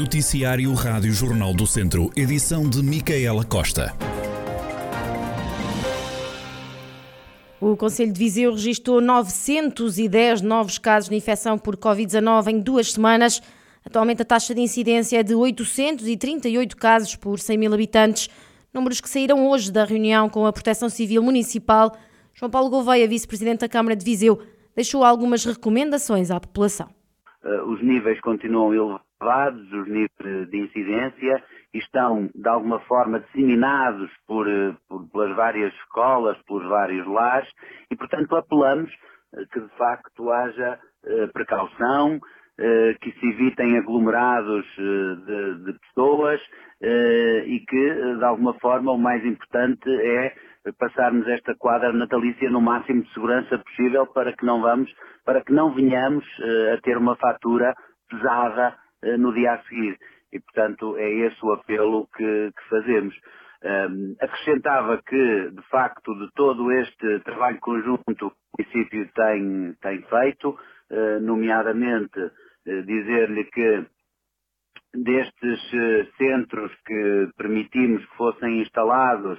Noticiário Rádio Jornal do Centro, edição de Micaela Costa. O Conselho de Viseu registrou 910 novos casos de infecção por Covid-19 em duas semanas. Atualmente a taxa de incidência é de 838 casos por 100 mil habitantes, números que saíram hoje da reunião com a Proteção Civil Municipal. João Paulo Gouveia, vice-presidente da Câmara de Viseu, deixou algumas recomendações à população. Uh, os níveis continuam elevados, os níveis de incidência, estão de alguma forma disseminados por, uh, por, pelas várias escolas, pelos vários lares, e portanto apelamos uh, que de facto haja precaução, que se evitem aglomerados de, de pessoas e que de alguma forma o mais importante é passarmos esta quadra natalícia no máximo de segurança possível para que não vamos, para que não venhamos a ter uma fatura pesada no dia a seguir. E, portanto, é esse o apelo que, que fazemos. Um, acrescentava que, de facto, de todo este trabalho conjunto o município tem, tem feito, uh, nomeadamente dizer-lhe que destes centros que permitimos que fossem instalados,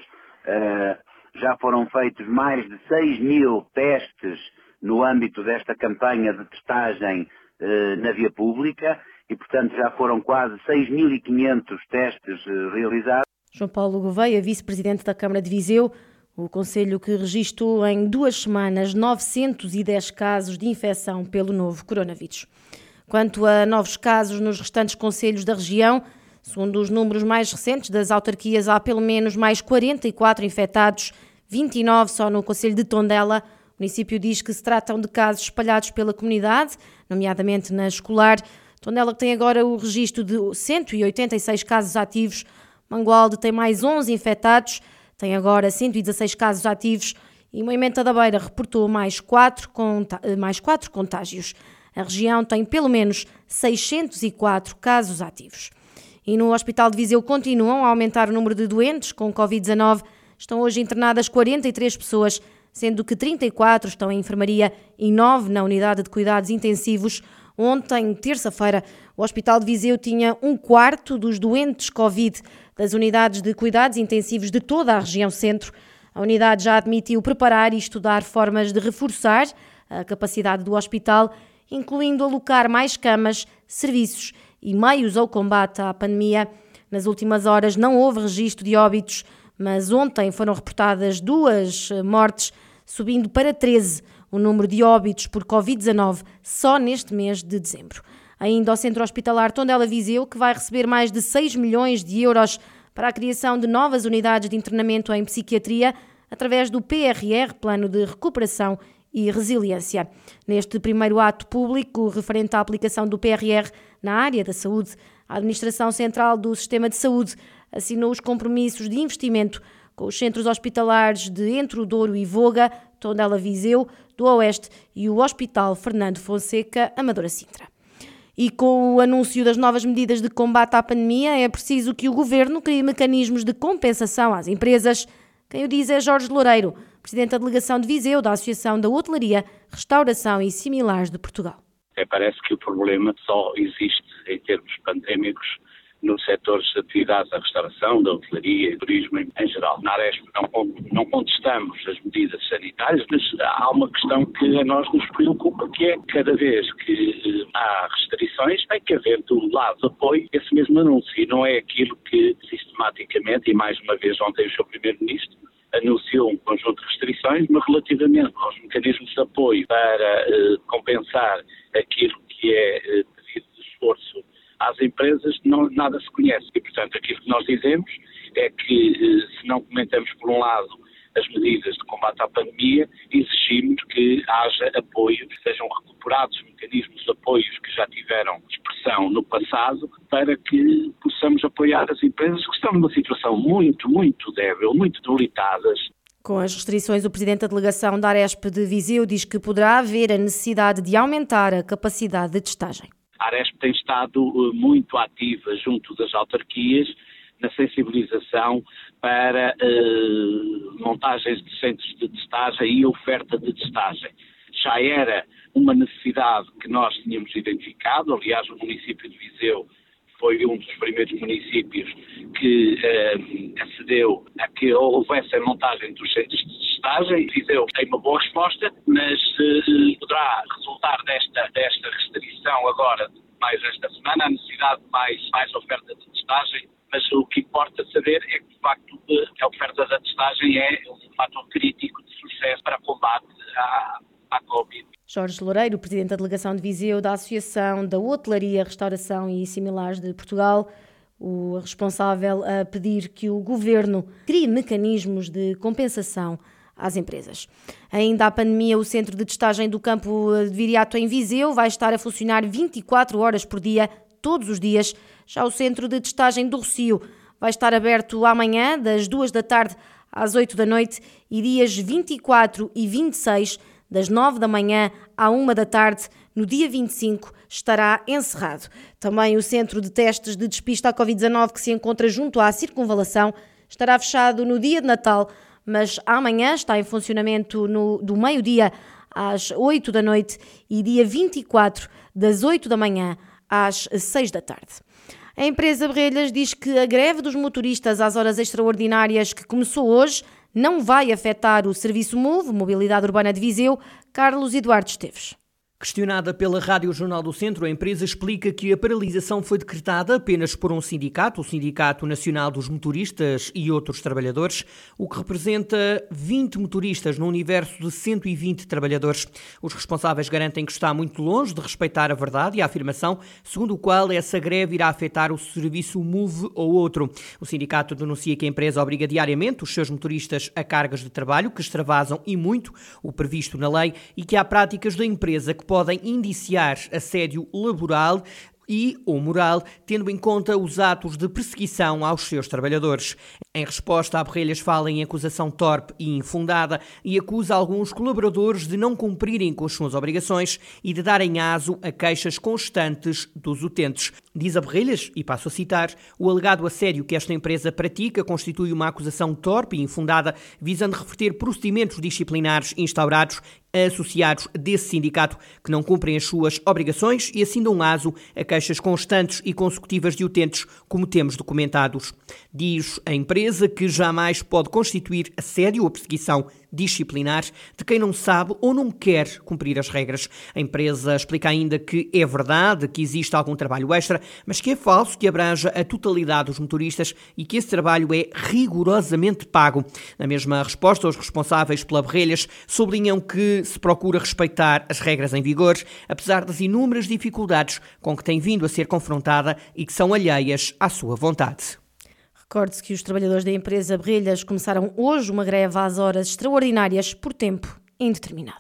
já foram feitos mais de 6 mil testes no âmbito desta campanha de testagem eh, na via pública e, portanto, já foram quase 6.500 testes eh, realizados. João Paulo Gouveia, vice-presidente da Câmara de Viseu, o Conselho que registrou em duas semanas 910 casos de infecção pelo novo coronavírus. Quanto a novos casos nos restantes conselhos da região, Segundo os números mais recentes das autarquias, há pelo menos mais 44 infectados, 29 só no Conselho de Tondela. O município diz que se tratam de casos espalhados pela comunidade, nomeadamente na escolar. Tondela tem agora o registro de 186 casos ativos. Mangualde tem mais 11 infectados, tem agora 116 casos ativos. E Moimenta da Beira reportou mais 4, mais 4 contágios. A região tem pelo menos 604 casos ativos. E no Hospital de Viseu continuam a aumentar o número de doentes com Covid-19. Estão hoje internadas 43 pessoas, sendo que 34 estão em enfermaria e 9 na unidade de cuidados intensivos. Ontem, terça-feira, o Hospital de Viseu tinha um quarto dos doentes Covid das unidades de cuidados intensivos de toda a região centro. A unidade já admitiu preparar e estudar formas de reforçar a capacidade do hospital, incluindo alocar mais camas, serviços e meios ao combate à pandemia. Nas últimas horas não houve registro de óbitos, mas ontem foram reportadas duas eh, mortes, subindo para 13 o número de óbitos por Covid-19 só neste mês de dezembro. Ainda ao Centro Hospitalar Tondela Viseu, que vai receber mais de 6 milhões de euros para a criação de novas unidades de internamento em psiquiatria, através do PRR, Plano de Recuperação e Resiliência. Neste primeiro ato público referente à aplicação do PRR na área da saúde, a Administração Central do Sistema de Saúde assinou os compromissos de investimento com os centros hospitalares de Entre o Douro e Voga, Tondela Viseu, do Oeste e o Hospital Fernando Fonseca, Amadora Sintra. E com o anúncio das novas medidas de combate à pandemia, é preciso que o Governo crie mecanismos de compensação às empresas. Quem o diz é Jorge Loureiro, Presidente da Delegação de Viseu da Associação da Hotelaria, Restauração e Similares de Portugal. É, parece que o problema só existe em termos pandémicos nos setores de atividades da restauração, da hotelaria e turismo em, geral. Na Aresp não, não, contestamos as medidas sanitárias, mas há uma questão que a nós nos preocupa, que é cada vez que eh, há restrições, tem que haver do lado de apoio esse mesmo anúncio. E não é aquilo que sistematicamente, e mais uma vez ontem o Sr. Primeiro-Ministro, anunciou um conjunto de restrições, mas relativamente aos mecanismos de apoio para uh, compensar aquilo que é de esforço às empresas, não, nada se conhece. E, portanto, aquilo que nós dizemos é que, uh, se não comentamos, por um lado, as medidas de combate à pandemia, exigimos que haja apoio, que sejam recuperados mecanismos de apoios que já tiveram expressão no passado, para que possamos apoiar as empresas que estão numa situação muito, muito débil, muito debilitadas. Com as restrições, o Presidente da Delegação da Aresp de Viseu diz que poderá haver a necessidade de aumentar a capacidade de testagem. A Aresp tem estado eh, muito ativa junto das autarquias na sensibilização para uh, montagens de centros de testagem e oferta de testagem. Já era uma necessidade que nós tínhamos identificado, aliás, o município de Viseu foi um dos primeiros municípios que eh, acedeu a que houvesse a montagem dos centros de testagem. Viseu tem uma boa resposta, mas eh, poderá resultar desta, desta restrição agora, mais esta semana, a necessidade de mais, mais oferta de testagem. Mas o que importa saber é que, de facto, a oferta da testagem é um fator crítico de sucesso para combate à, à Covid. Jorge Loureiro, presidente da delegação de Viseu da Associação da Hotelaria, Restauração e Similares de Portugal, o responsável a pedir que o governo crie mecanismos de compensação às empresas. Ainda à pandemia, o centro de testagem do campo de Viriato em Viseu vai estar a funcionar 24 horas por dia, todos os dias. Já o centro de testagem do Rocio vai estar aberto amanhã, das 2 da tarde às 8 da noite, e dias 24 e 26 das 9 da manhã à 1 da tarde, no dia 25, estará encerrado. Também o centro de testes de despista à Covid-19, que se encontra junto à circunvalação, estará fechado no dia de Natal, mas amanhã está em funcionamento no, do meio-dia às 8 da noite e dia 24, das 8 da manhã às 6 da tarde. A empresa Brelhas diz que a greve dos motoristas às horas extraordinárias que começou hoje não vai afetar o Serviço MOVE, Mobilidade Urbana de Viseu, Carlos Eduardo Esteves. Questionada pela Rádio Jornal do Centro, a empresa explica que a paralisação foi decretada apenas por um sindicato, o Sindicato Nacional dos Motoristas e outros trabalhadores, o que representa 20 motoristas no universo de 120 trabalhadores. Os responsáveis garantem que está muito longe de respeitar a verdade e a afirmação segundo o qual essa greve irá afetar o serviço MOVE ou outro. O sindicato denuncia que a empresa obriga diariamente os seus motoristas a cargas de trabalho que extravasam e muito o previsto na lei e que há práticas da empresa que podem indiciar assédio laboral e ou moral, tendo em conta os atos de perseguição aos seus trabalhadores. Em resposta, a Borrelhas fala em acusação torpe e infundada e acusa alguns colaboradores de não cumprirem com as suas obrigações e de darem aso a queixas constantes dos utentes. Diz a Borrelhas, e passo a citar, o alegado assédio que esta empresa pratica constitui uma acusação torpe e infundada, visando reverter procedimentos disciplinares instaurados associados desse sindicato que não cumprem as suas obrigações e assim dão aso a queixas constantes e consecutivas de utentes, como temos documentados. Diz a empresa que jamais pode constituir assédio ou perseguição disciplinar de quem não sabe ou não quer cumprir as regras. A empresa explica ainda que é verdade que existe algum trabalho extra, mas que é falso que abranja a totalidade dos motoristas e que esse trabalho é rigorosamente pago. Na mesma resposta, os responsáveis pela Berrelhas sublinham que se procura respeitar as regras em vigor, apesar das inúmeras dificuldades com que tem vindo a ser confrontada e que são alheias à sua vontade. Recorde-se que os trabalhadores da empresa Brilhas começaram hoje uma greve às horas extraordinárias por tempo indeterminado.